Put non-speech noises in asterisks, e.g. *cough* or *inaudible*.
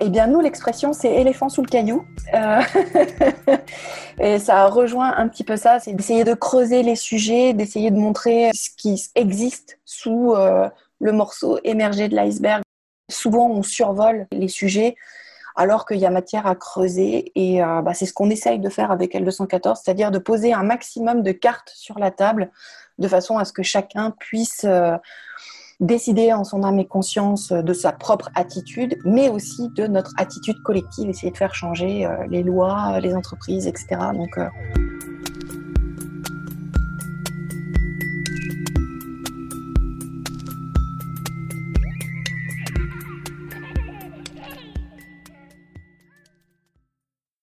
Eh bien, nous, l'expression, c'est éléphant sous le caillou. Euh, *laughs* et ça rejoint un petit peu ça, c'est d'essayer de creuser les sujets, d'essayer de montrer ce qui existe sous euh, le morceau émergé de l'iceberg. Souvent, on survole les sujets alors qu'il y a matière à creuser. Et euh, bah, c'est ce qu'on essaye de faire avec L214, c'est-à-dire de poser un maximum de cartes sur la table de façon à ce que chacun puisse décider en son âme et conscience euh, de sa propre attitude, mais aussi de notre attitude collective, essayer de faire changer euh, les lois, euh, les entreprises, etc. Donc.